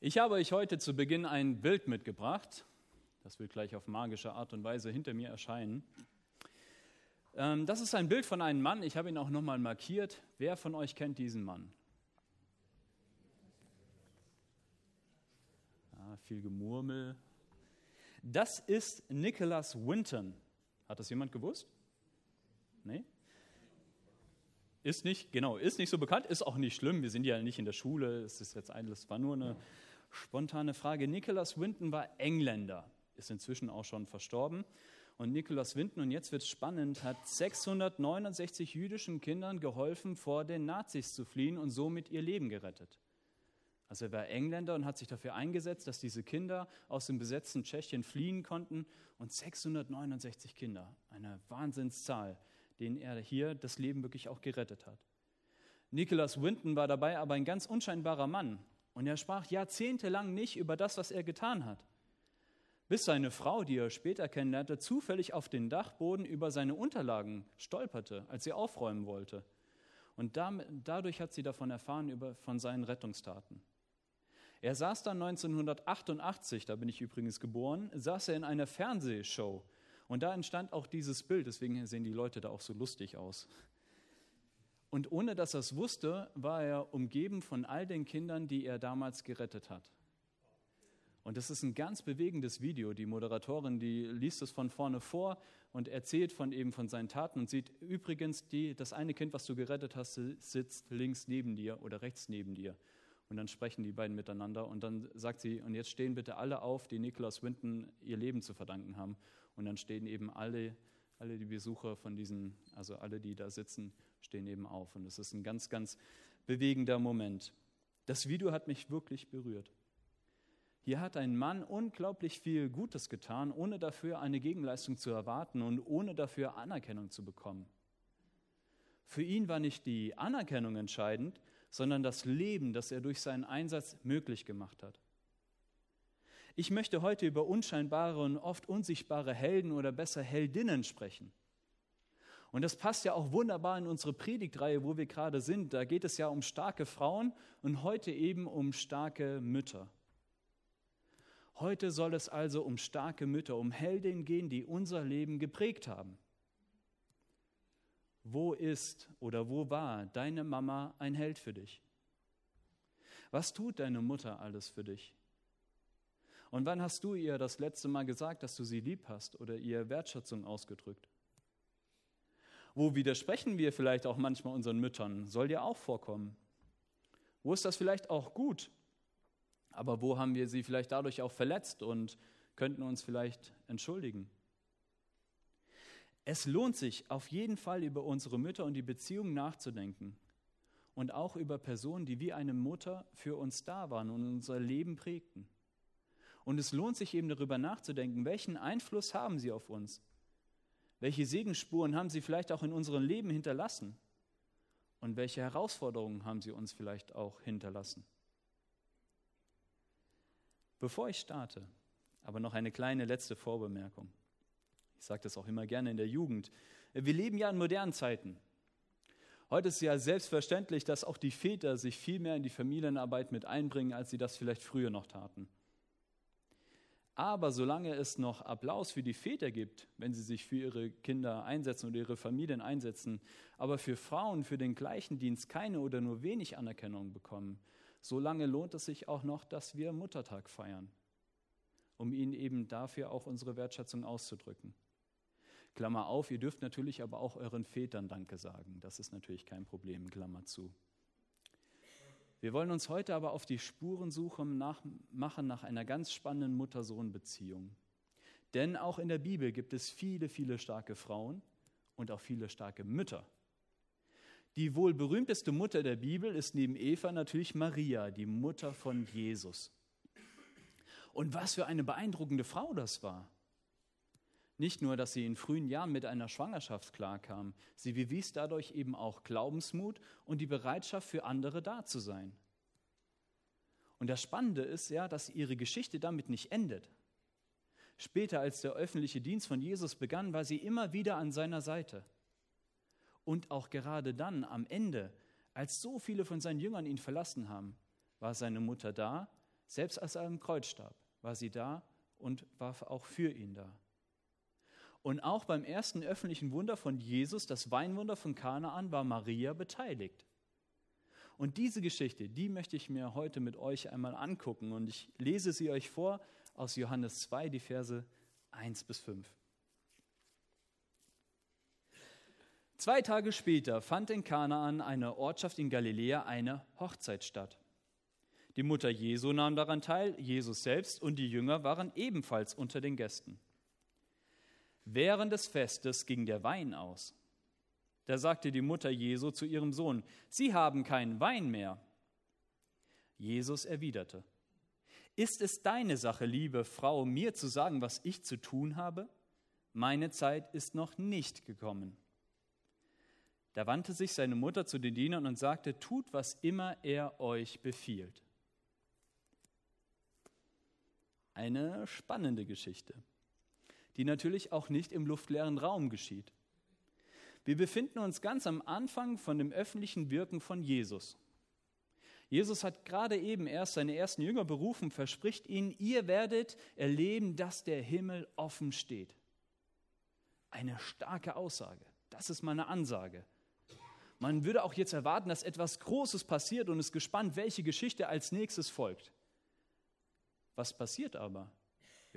Ich habe euch heute zu Beginn ein Bild mitgebracht. Das wird gleich auf magische Art und Weise hinter mir erscheinen. Ähm, das ist ein Bild von einem Mann. Ich habe ihn auch nochmal markiert. Wer von euch kennt diesen Mann? Ja, viel Gemurmel. Das ist Nicholas Winton. Hat das jemand gewusst? Nee? Ist nicht, genau, ist nicht so bekannt, ist auch nicht schlimm. Wir sind ja nicht in der Schule. Es ist jetzt ein, es war nur eine spontane Frage. Nicholas Winton war Engländer, ist inzwischen auch schon verstorben. Und Nicholas Winton, und jetzt wird es spannend, hat 669 jüdischen Kindern geholfen, vor den Nazis zu fliehen und somit ihr Leben gerettet. Also er war Engländer und hat sich dafür eingesetzt, dass diese Kinder aus dem besetzten Tschechien fliehen konnten. Und 669 Kinder, eine Wahnsinnszahl, denen er hier das Leben wirklich auch gerettet hat. Nicholas Winton war dabei aber ein ganz unscheinbarer Mann und er sprach jahrzehntelang nicht über das, was er getan hat. Bis seine Frau, die er später kennenlernte, zufällig auf den Dachboden über seine Unterlagen stolperte, als sie aufräumen wollte. Und damit, dadurch hat sie davon erfahren, über, von seinen Rettungstaten. Er saß dann 1988, da bin ich übrigens geboren, saß er in einer Fernsehshow und da entstand auch dieses Bild, deswegen sehen die Leute da auch so lustig aus. Und ohne dass er es wusste, war er umgeben von all den Kindern, die er damals gerettet hat. Und das ist ein ganz bewegendes Video. Die Moderatorin, die liest es von vorne vor und erzählt von eben von seinen Taten und sieht übrigens, die, das eine Kind, was du gerettet hast, sitzt links neben dir oder rechts neben dir. Und dann sprechen die beiden miteinander und dann sagt sie, und jetzt stehen bitte alle auf, die Nicholas Winton ihr Leben zu verdanken haben. Und dann stehen eben alle, alle die Besucher von diesen, also alle, die da sitzen, stehen eben auf. Und es ist ein ganz, ganz bewegender Moment. Das Video hat mich wirklich berührt. Hier hat ein Mann unglaublich viel Gutes getan, ohne dafür eine Gegenleistung zu erwarten und ohne dafür Anerkennung zu bekommen. Für ihn war nicht die Anerkennung entscheidend, sondern das Leben, das er durch seinen Einsatz möglich gemacht hat. Ich möchte heute über unscheinbare und oft unsichtbare Helden oder besser Heldinnen sprechen. Und das passt ja auch wunderbar in unsere Predigtreihe, wo wir gerade sind. Da geht es ja um starke Frauen und heute eben um starke Mütter. Heute soll es also um starke Mütter, um Heldinnen gehen, die unser Leben geprägt haben. Wo ist oder wo war deine Mama ein Held für dich? Was tut deine Mutter alles für dich? Und wann hast du ihr das letzte Mal gesagt, dass du sie lieb hast oder ihr Wertschätzung ausgedrückt? Wo widersprechen wir vielleicht auch manchmal unseren Müttern? Soll dir auch vorkommen. Wo ist das vielleicht auch gut? Aber wo haben wir sie vielleicht dadurch auch verletzt und könnten uns vielleicht entschuldigen? Es lohnt sich auf jeden Fall über unsere Mütter und die Beziehung nachzudenken und auch über Personen, die wie eine Mutter für uns da waren und unser Leben prägten. Und es lohnt sich eben darüber nachzudenken, welchen Einfluss haben sie auf uns? Welche Segensspuren haben sie vielleicht auch in unserem Leben hinterlassen? Und welche Herausforderungen haben sie uns vielleicht auch hinterlassen? Bevor ich starte, aber noch eine kleine letzte Vorbemerkung. Ich sage das auch immer gerne in der Jugend. Wir leben ja in modernen Zeiten. Heute ist ja selbstverständlich, dass auch die Väter sich viel mehr in die Familienarbeit mit einbringen, als sie das vielleicht früher noch taten. Aber solange es noch Applaus für die Väter gibt, wenn sie sich für ihre Kinder einsetzen oder ihre Familien einsetzen, aber für Frauen für den gleichen Dienst keine oder nur wenig Anerkennung bekommen, solange lohnt es sich auch noch, dass wir Muttertag feiern, um ihnen eben dafür auch unsere Wertschätzung auszudrücken. Klammer auf, ihr dürft natürlich aber auch euren Vätern Danke sagen. Das ist natürlich kein Problem, Klammer zu. Wir wollen uns heute aber auf die Spurensuche nach, machen nach einer ganz spannenden Mutter-Sohn-Beziehung. Denn auch in der Bibel gibt es viele, viele starke Frauen und auch viele starke Mütter. Die wohl berühmteste Mutter der Bibel ist neben Eva natürlich Maria, die Mutter von Jesus. Und was für eine beeindruckende Frau das war. Nicht nur, dass sie in frühen Jahren mit einer Schwangerschaft klarkam, sie bewies dadurch eben auch Glaubensmut und die Bereitschaft für andere da zu sein. Und das Spannende ist ja, dass ihre Geschichte damit nicht endet. Später, als der öffentliche Dienst von Jesus begann, war sie immer wieder an seiner Seite. Und auch gerade dann, am Ende, als so viele von seinen Jüngern ihn verlassen haben, war seine Mutter da, Selbst als er am Kreuz starb, war sie da und war auch für ihn da. Und auch beim ersten öffentlichen Wunder von Jesus, das Weinwunder von Kanaan, war Maria beteiligt. Und diese Geschichte, die möchte ich mir heute mit euch einmal angucken. Und ich lese sie euch vor aus Johannes 2, die Verse 1 bis 5. Zwei Tage später fand in Kanaan, einer Ortschaft in Galiläa, eine Hochzeit statt. Die Mutter Jesu nahm daran teil, Jesus selbst und die Jünger waren ebenfalls unter den Gästen. Während des Festes ging der Wein aus. Da sagte die Mutter Jesu zu ihrem Sohn, Sie haben keinen Wein mehr. Jesus erwiderte, Ist es deine Sache, liebe Frau, mir zu sagen, was ich zu tun habe? Meine Zeit ist noch nicht gekommen. Da wandte sich seine Mutter zu den Dienern und sagte, tut, was immer er euch befiehlt. Eine spannende Geschichte, die natürlich auch nicht im luftleeren Raum geschieht. Wir befinden uns ganz am Anfang von dem öffentlichen Wirken von Jesus. Jesus hat gerade eben erst seine ersten Jünger berufen, verspricht ihnen, ihr werdet erleben, dass der Himmel offen steht. Eine starke Aussage. Das ist meine Ansage. Man würde auch jetzt erwarten, dass etwas Großes passiert und ist gespannt, welche Geschichte als nächstes folgt. Was passiert aber?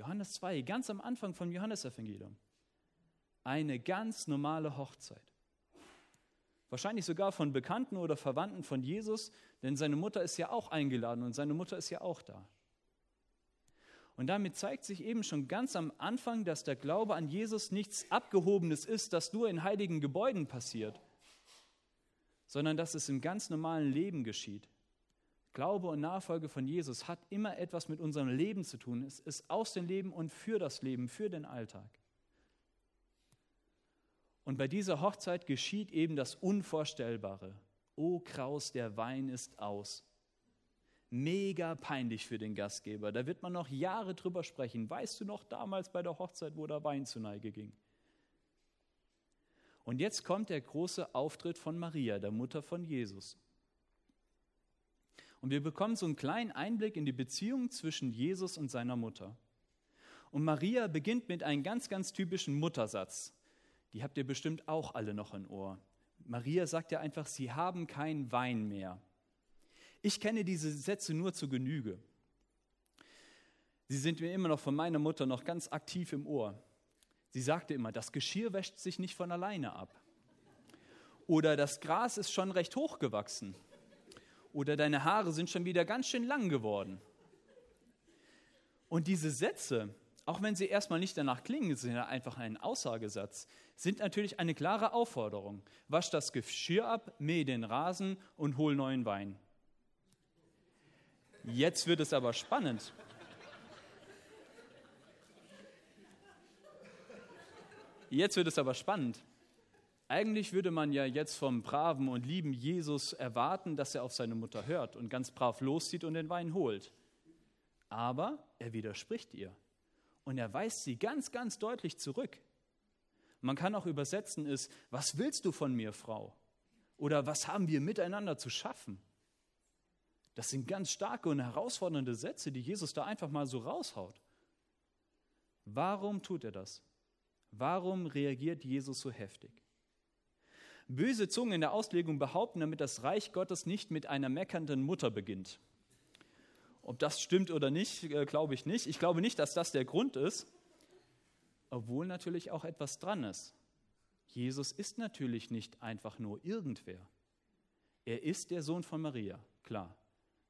Johannes 2, ganz am Anfang vom Johannesevangelium. Eine ganz normale Hochzeit. Wahrscheinlich sogar von Bekannten oder Verwandten von Jesus, denn seine Mutter ist ja auch eingeladen und seine Mutter ist ja auch da. Und damit zeigt sich eben schon ganz am Anfang, dass der Glaube an Jesus nichts Abgehobenes ist, das nur in heiligen Gebäuden passiert, sondern dass es im ganz normalen Leben geschieht. Glaube und Nachfolge von Jesus hat immer etwas mit unserem Leben zu tun. Es ist aus dem Leben und für das Leben, für den Alltag. Und bei dieser Hochzeit geschieht eben das Unvorstellbare. O Kraus, der Wein ist aus. Mega peinlich für den Gastgeber. Da wird man noch Jahre drüber sprechen. Weißt du noch damals bei der Hochzeit, wo der Wein zu Neige ging? Und jetzt kommt der große Auftritt von Maria, der Mutter von Jesus. Und wir bekommen so einen kleinen Einblick in die Beziehung zwischen Jesus und seiner Mutter. Und Maria beginnt mit einem ganz, ganz typischen Muttersatz. Die habt ihr bestimmt auch alle noch im Ohr. Maria sagt ja einfach, sie haben keinen Wein mehr. Ich kenne diese Sätze nur zu Genüge. Sie sind mir immer noch von meiner Mutter noch ganz aktiv im Ohr. Sie sagte immer, das Geschirr wäscht sich nicht von alleine ab. Oder das Gras ist schon recht hoch gewachsen. Oder deine Haare sind schon wieder ganz schön lang geworden. Und diese Sätze, auch wenn sie erstmal nicht danach klingen, sind ja einfach ein Aussagesatz, sind natürlich eine klare Aufforderung. Wasch das Geschirr ab, mäh den Rasen und hol neuen Wein. Jetzt wird es aber spannend. Jetzt wird es aber spannend. Eigentlich würde man ja jetzt vom braven und lieben Jesus erwarten, dass er auf seine Mutter hört und ganz brav loszieht und den Wein holt. Aber er widerspricht ihr und er weist sie ganz, ganz deutlich zurück. Man kann auch übersetzen ist, was willst du von mir, Frau? Oder was haben wir miteinander zu schaffen? Das sind ganz starke und herausfordernde Sätze, die Jesus da einfach mal so raushaut. Warum tut er das? Warum reagiert Jesus so heftig? Böse Zungen in der Auslegung behaupten damit, das Reich Gottes nicht mit einer meckernden Mutter beginnt. Ob das stimmt oder nicht, äh, glaube ich nicht. Ich glaube nicht, dass das der Grund ist, obwohl natürlich auch etwas dran ist. Jesus ist natürlich nicht einfach nur irgendwer. Er ist der Sohn von Maria, klar.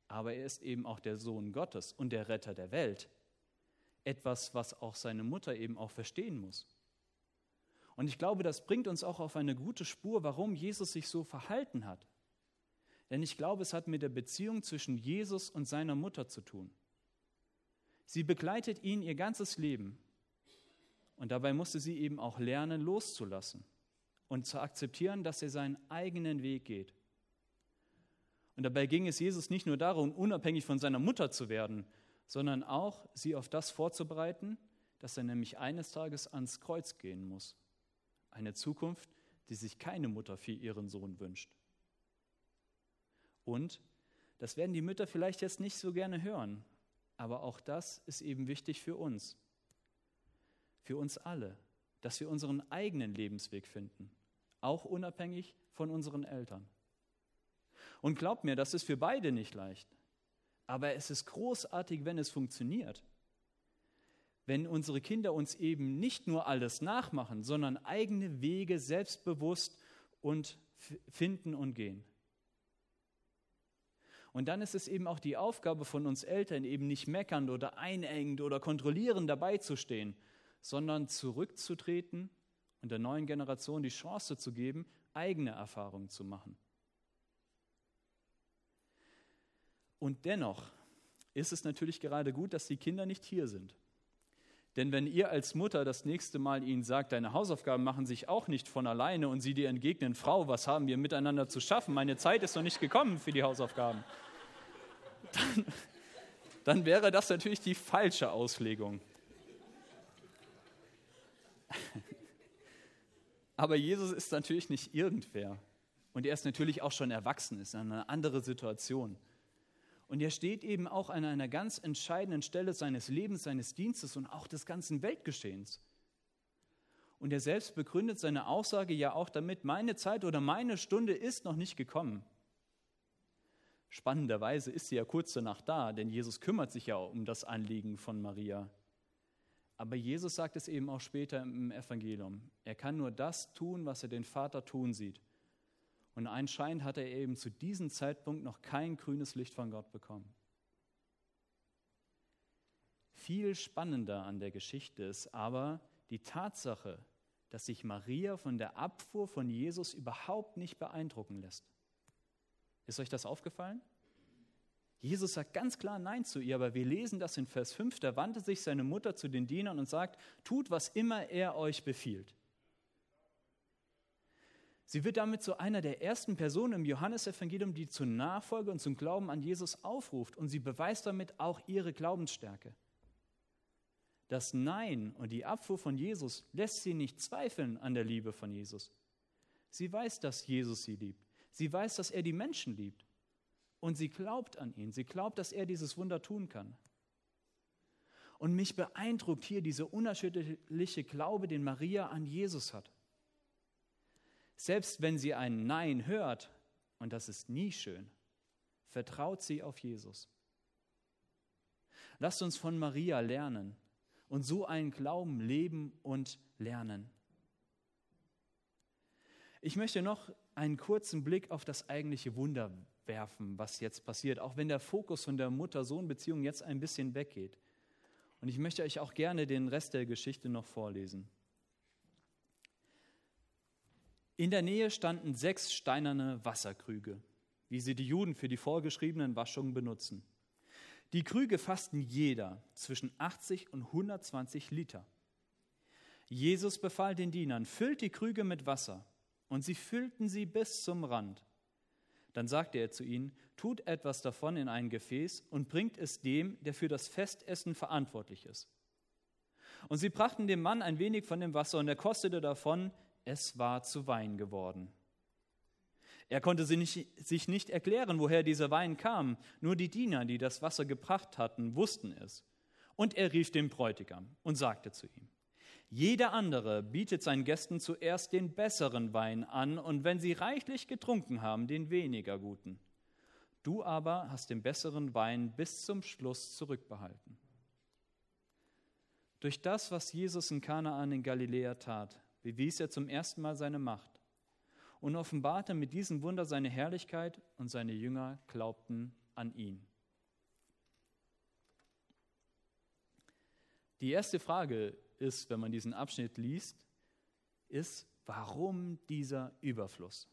Aber er ist eben auch der Sohn Gottes und der Retter der Welt. Etwas, was auch seine Mutter eben auch verstehen muss. Und ich glaube, das bringt uns auch auf eine gute Spur, warum Jesus sich so verhalten hat. Denn ich glaube, es hat mit der Beziehung zwischen Jesus und seiner Mutter zu tun. Sie begleitet ihn ihr ganzes Leben. Und dabei musste sie eben auch lernen, loszulassen und zu akzeptieren, dass er seinen eigenen Weg geht. Und dabei ging es Jesus nicht nur darum, unabhängig von seiner Mutter zu werden, sondern auch, sie auf das vorzubereiten, dass er nämlich eines Tages ans Kreuz gehen muss. Eine Zukunft, die sich keine Mutter für ihren Sohn wünscht. Und, das werden die Mütter vielleicht jetzt nicht so gerne hören, Aber auch das ist eben wichtig für uns, für uns alle, dass wir unseren eigenen Lebensweg finden, auch unabhängig von unseren Eltern. Und glaubt mir, das ist für beide nicht leicht. Aber es ist großartig, wenn es funktioniert. Wenn unsere Kinder uns eben nicht nur alles nachmachen, sondern eigene Wege selbstbewusst und finden und gehen. Und dann ist es eben auch die Aufgabe von uns Eltern, eben nicht meckernd oder einengend oder kontrollierend dabei zu stehen, sondern zurückzutreten und der neuen Generation die Chance zu geben, eigene Erfahrungen zu machen. Und dennoch ist es natürlich gerade gut, dass die Kinder nicht hier sind. Denn wenn ihr als Mutter das nächste Mal ihnen sagt, deine Hausaufgaben machen sich auch nicht von alleine und sie dir entgegnen, Frau, was haben wir miteinander zu schaffen? Meine Zeit ist noch nicht gekommen für die Hausaufgaben. Dann, dann wäre das natürlich die falsche Auslegung. Aber Jesus ist natürlich nicht irgendwer. Und er ist natürlich auch schon erwachsen, ist eine andere Situation. Und er steht eben auch an einer ganz entscheidenden Stelle seines Lebens, seines Dienstes und auch des ganzen Weltgeschehens. Und er selbst begründet seine Aussage ja auch damit, meine Zeit oder meine Stunde ist noch nicht gekommen. Spannenderweise ist sie ja kurz danach da, denn Jesus kümmert sich ja um das Anliegen von Maria. Aber Jesus sagt es eben auch später im Evangelium. Er kann nur das tun, was er den Vater tun sieht. Und anscheinend hat er eben zu diesem Zeitpunkt noch kein grünes Licht von Gott bekommen. Viel spannender an der Geschichte ist aber die Tatsache, dass sich Maria von der Abfuhr von Jesus überhaupt nicht beeindrucken lässt. Ist euch das aufgefallen? Jesus sagt ganz klar Nein zu ihr, aber wir lesen das in Vers 5, da wandte sich seine Mutter zu den Dienern und sagt, tut, was immer er euch befiehlt. Sie wird damit zu einer der ersten Personen im Johannesevangelium, die zur Nachfolge und zum Glauben an Jesus aufruft und sie beweist damit auch ihre Glaubensstärke. Das Nein und die Abfuhr von Jesus lässt sie nicht zweifeln an der Liebe von Jesus. Sie weiß, dass Jesus sie liebt. Sie weiß, dass er die Menschen liebt. Und sie glaubt an ihn. Sie glaubt, dass er dieses Wunder tun kann. Und mich beeindruckt hier dieser unerschütterliche Glaube, den Maria an Jesus hat. Selbst wenn sie ein Nein hört, und das ist nie schön, vertraut sie auf Jesus. Lasst uns von Maria lernen und so einen Glauben leben und lernen. Ich möchte noch einen kurzen Blick auf das eigentliche Wunder werfen, was jetzt passiert, auch wenn der Fokus von der Mutter-Sohn-Beziehung jetzt ein bisschen weggeht. Und ich möchte euch auch gerne den Rest der Geschichte noch vorlesen. In der Nähe standen sechs steinerne Wasserkrüge, wie sie die Juden für die vorgeschriebenen Waschungen benutzen. Die Krüge fassten jeder zwischen 80 und 120 Liter. Jesus befahl den Dienern, füllt die Krüge mit Wasser, und sie füllten sie bis zum Rand. Dann sagte er zu ihnen, tut etwas davon in ein Gefäß und bringt es dem, der für das Festessen verantwortlich ist. Und sie brachten dem Mann ein wenig von dem Wasser, und er kostete davon, es war zu Wein geworden. Er konnte sich nicht erklären, woher dieser Wein kam. Nur die Diener, die das Wasser gebracht hatten, wussten es. Und er rief den Bräutigam und sagte zu ihm, jeder andere bietet seinen Gästen zuerst den besseren Wein an und wenn sie reichlich getrunken haben, den weniger guten. Du aber hast den besseren Wein bis zum Schluss zurückbehalten. Durch das, was Jesus in Kanaan in Galiläa tat, bewies er zum ersten Mal seine Macht und offenbarte mit diesem Wunder seine Herrlichkeit und seine Jünger glaubten an ihn. Die erste Frage ist, wenn man diesen Abschnitt liest, ist, warum dieser Überfluss?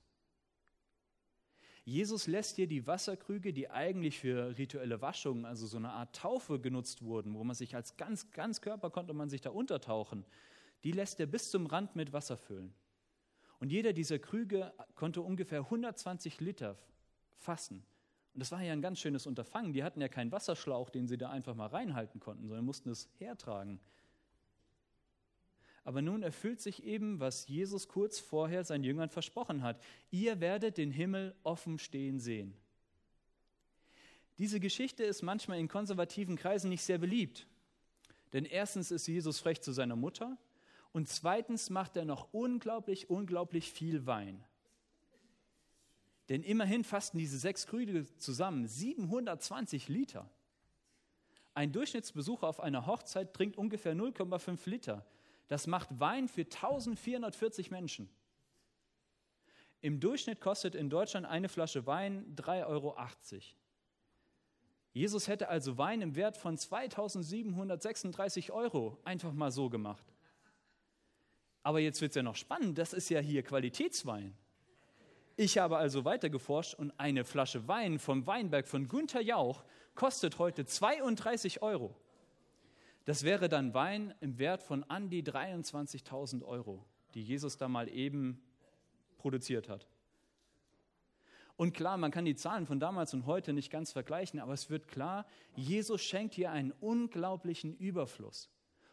Jesus lässt hier die Wasserkrüge, die eigentlich für rituelle Waschungen, also so eine Art Taufe genutzt wurden, wo man sich als ganz, ganz Körper konnte man sich da untertauchen, die lässt er bis zum Rand mit Wasser füllen. Und jeder dieser Krüge konnte ungefähr 120 Liter fassen. Und das war ja ein ganz schönes Unterfangen. Die hatten ja keinen Wasserschlauch, den sie da einfach mal reinhalten konnten, sondern mussten es hertragen. Aber nun erfüllt sich eben, was Jesus kurz vorher seinen Jüngern versprochen hat. Ihr werdet den Himmel offen stehen sehen. Diese Geschichte ist manchmal in konservativen Kreisen nicht sehr beliebt. Denn erstens ist Jesus frech zu seiner Mutter und zweitens macht er noch unglaublich, unglaublich viel Wein. Denn immerhin fasten diese sechs Krüge zusammen 720 Liter. Ein Durchschnittsbesucher auf einer Hochzeit trinkt ungefähr 0,5 Liter. Das macht Wein für 1440 Menschen. Im Durchschnitt kostet in Deutschland eine Flasche Wein 3,80 Euro. Jesus hätte also Wein im Wert von 2736 Euro einfach mal so gemacht. Aber jetzt wird es ja noch spannend, das ist ja hier Qualitätswein. Ich habe also weiter geforscht und eine Flasche Wein vom Weinberg von Günther Jauch kostet heute 32 Euro. Das wäre dann Wein im Wert von an die 23.000 Euro, die Jesus da mal eben produziert hat. Und klar, man kann die Zahlen von damals und heute nicht ganz vergleichen, aber es wird klar, Jesus schenkt hier einen unglaublichen Überfluss.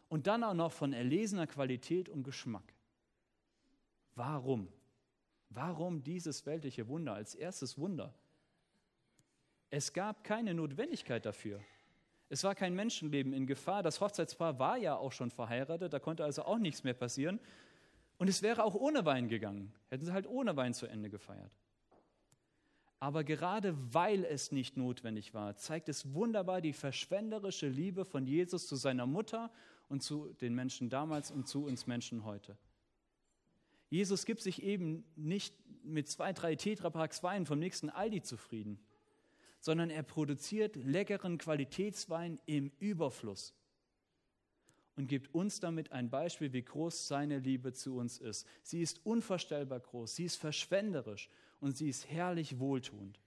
Und dann auch noch von erlesener Qualität und Geschmack. Warum? Warum dieses weltliche Wunder als erstes Wunder? Es gab keine Notwendigkeit dafür. Es war kein Menschenleben in Gefahr. Das Hochzeitspaar war ja auch schon verheiratet, da konnte also auch nichts mehr passieren. Und es wäre auch ohne Wein gegangen. Hätten sie halt ohne Wein zu Ende gefeiert. Aber gerade weil es nicht notwendig war, zeigt es wunderbar die verschwenderische Liebe von Jesus zu seiner Mutter und zu den Menschen damals und zu uns Menschen heute. Jesus gibt sich eben nicht mit zwei, drei Tetrapacks Wein vom nächsten Aldi zufrieden, sondern er produziert leckeren Qualitätswein im Überfluss und gibt uns damit ein Beispiel, wie groß seine Liebe zu uns ist. Sie ist unvorstellbar groß, sie ist verschwenderisch und sie ist herrlich wohltuend.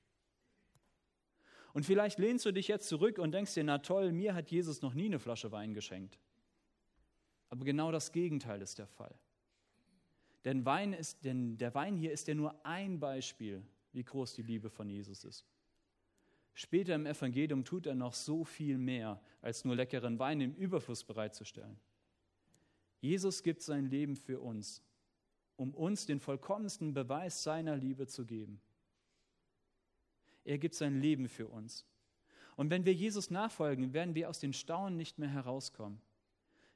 Und vielleicht lehnst du dich jetzt zurück und denkst dir, na toll, mir hat Jesus noch nie eine Flasche Wein geschenkt. Aber genau das Gegenteil ist der Fall. Denn, Wein ist, denn der Wein hier ist ja nur ein Beispiel, wie groß die Liebe von Jesus ist. Später im Evangelium tut er noch so viel mehr, als nur leckeren Wein im Überfluss bereitzustellen. Jesus gibt sein Leben für uns um uns den vollkommensten Beweis seiner Liebe zu geben. Er gibt sein Leben für uns. Und wenn wir Jesus nachfolgen, werden wir aus den Staunen nicht mehr herauskommen.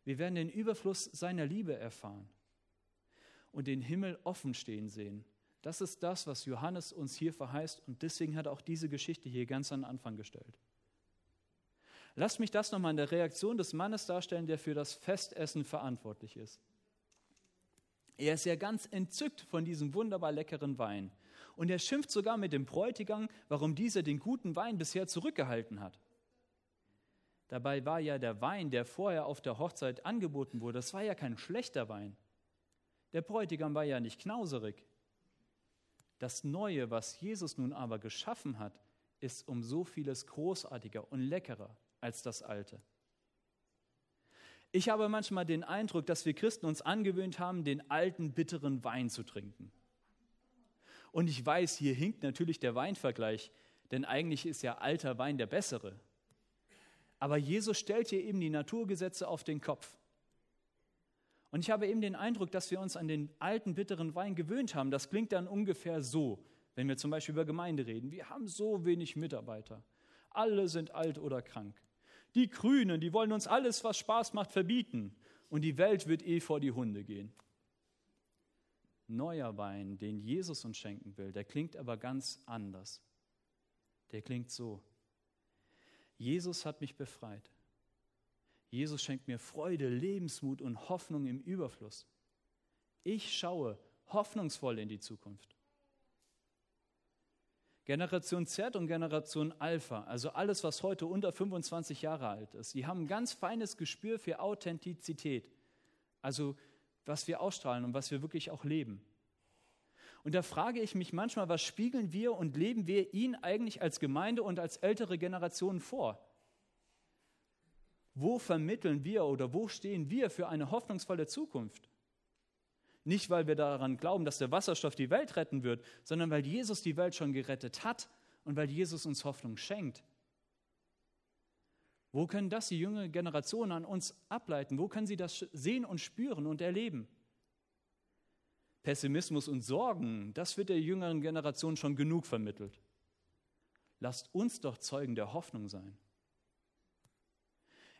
Wir werden den Überfluss seiner Liebe erfahren und den Himmel offen stehen sehen. Das ist das, was Johannes uns hier verheißt und deswegen hat er auch diese Geschichte hier ganz an den Anfang gestellt. Lasst mich das nochmal in der Reaktion des Mannes darstellen, der für das Festessen verantwortlich ist. Er ist ja ganz entzückt von diesem wunderbar leckeren Wein. Und er schimpft sogar mit dem Bräutigam, warum dieser den guten Wein bisher zurückgehalten hat. Dabei war ja der Wein, der vorher auf der Hochzeit angeboten wurde, das war ja kein schlechter Wein. Der Bräutigam war ja nicht knauserig. Das Neue, was Jesus nun aber geschaffen hat, ist um so vieles großartiger und leckerer als das Alte. Ich habe manchmal den Eindruck, dass wir Christen uns angewöhnt haben, den alten, bitteren Wein zu trinken. Und ich weiß, hier hinkt natürlich der Weinvergleich, denn eigentlich ist ja alter Wein der bessere. Aber Jesus stellt hier eben die Naturgesetze auf den Kopf. Und ich habe eben den Eindruck, dass wir uns an den alten, bitteren Wein gewöhnt haben. Das klingt dann ungefähr so, wenn wir zum Beispiel über Gemeinde reden. Wir haben so wenig Mitarbeiter. Alle sind alt oder krank. Die Grünen, die wollen uns alles, was Spaß macht, verbieten. Und die Welt wird eh vor die Hunde gehen. Neuer Wein, den Jesus uns schenken will, der klingt aber ganz anders. Der klingt so. Jesus hat mich befreit. Jesus schenkt mir Freude, Lebensmut und Hoffnung im Überfluss. Ich schaue hoffnungsvoll in die Zukunft. Generation Z und Generation Alpha, also alles, was heute unter 25 Jahre alt ist, die haben ein ganz feines Gespür für Authentizität, also was wir ausstrahlen und was wir wirklich auch leben. Und da frage ich mich manchmal, was spiegeln wir und leben wir ihn eigentlich als Gemeinde und als ältere Generationen vor? Wo vermitteln wir oder wo stehen wir für eine hoffnungsvolle Zukunft? Nicht, weil wir daran glauben, dass der Wasserstoff die Welt retten wird, sondern weil Jesus die Welt schon gerettet hat und weil Jesus uns Hoffnung schenkt. Wo können das die junge Generation an uns ableiten? Wo können sie das sehen und spüren und erleben? Pessimismus und Sorgen, das wird der jüngeren Generation schon genug vermittelt. lasst uns doch Zeugen der Hoffnung sein.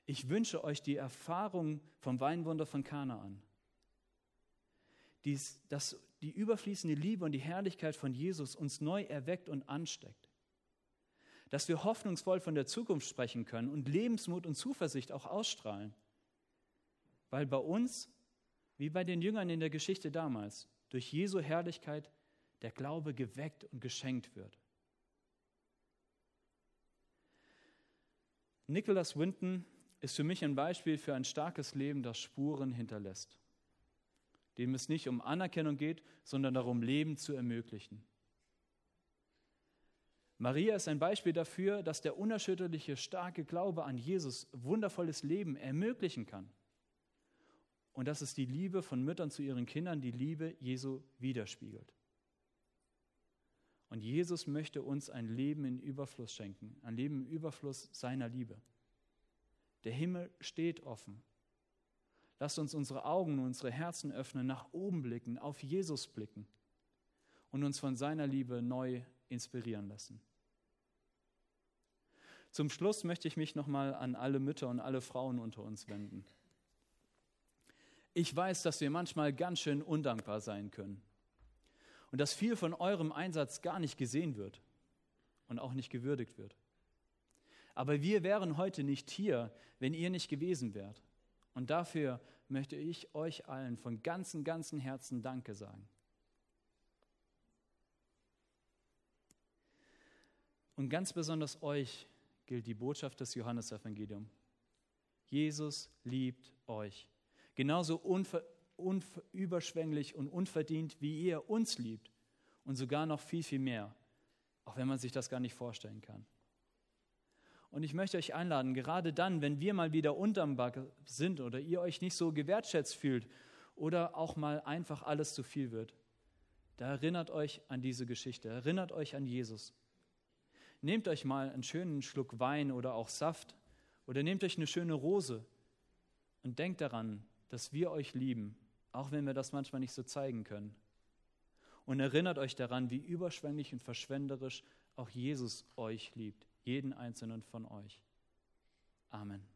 Ich wünsche euch die Erfahrung vom Weinwunder von Kanaan. Dies, dass die überfließende Liebe und die Herrlichkeit von Jesus uns neu erweckt und ansteckt. Dass wir hoffnungsvoll von der Zukunft sprechen können und Lebensmut und Zuversicht auch ausstrahlen. Weil bei uns, wie bei den Jüngern in der Geschichte damals, durch Jesu Herrlichkeit der Glaube geweckt und geschenkt wird. Nicholas Winton ist für mich ein Beispiel für ein starkes Leben, das Spuren hinterlässt, dem es nicht um Anerkennung geht, sondern darum, Leben zu ermöglichen. Maria ist ein Beispiel dafür, dass der unerschütterliche, starke Glaube an Jesus wundervolles Leben ermöglichen kann. Und dass es die Liebe von Müttern zu ihren Kindern, die Liebe Jesu widerspiegelt. Und Jesus möchte uns ein Leben in Überfluss schenken, ein Leben im Überfluss seiner Liebe. Der Himmel steht offen. Lasst uns unsere Augen und unsere Herzen öffnen, nach oben blicken, auf Jesus blicken und uns von seiner Liebe neu inspirieren lassen. Zum Schluss möchte ich mich nochmal an alle Mütter und alle Frauen unter uns wenden. Ich weiß, dass wir manchmal ganz schön undankbar sein können und dass viel von eurem Einsatz gar nicht gesehen wird und auch nicht gewürdigt wird. Aber wir wären heute nicht hier, wenn ihr nicht gewesen wärt. Und dafür möchte ich euch allen von ganzem, ganzem Herzen Danke sagen. Und ganz besonders euch gilt die Botschaft des Johannesevangeliums. Jesus liebt euch. Genauso unver, unüberschwänglich und unverdient, wie ihr uns liebt. Und sogar noch viel, viel mehr. Auch wenn man sich das gar nicht vorstellen kann. Und ich möchte euch einladen, gerade dann, wenn wir mal wieder unterm Backe sind oder ihr euch nicht so gewertschätzt fühlt oder auch mal einfach alles zu viel wird, da erinnert euch an diese Geschichte, erinnert euch an Jesus. Nehmt euch mal einen schönen Schluck Wein oder auch Saft oder nehmt euch eine schöne Rose und denkt daran, dass wir euch lieben, auch wenn wir das manchmal nicht so zeigen können. Und erinnert euch daran, wie überschwänglich und verschwenderisch auch Jesus euch liebt jeden einzelnen von euch. Amen.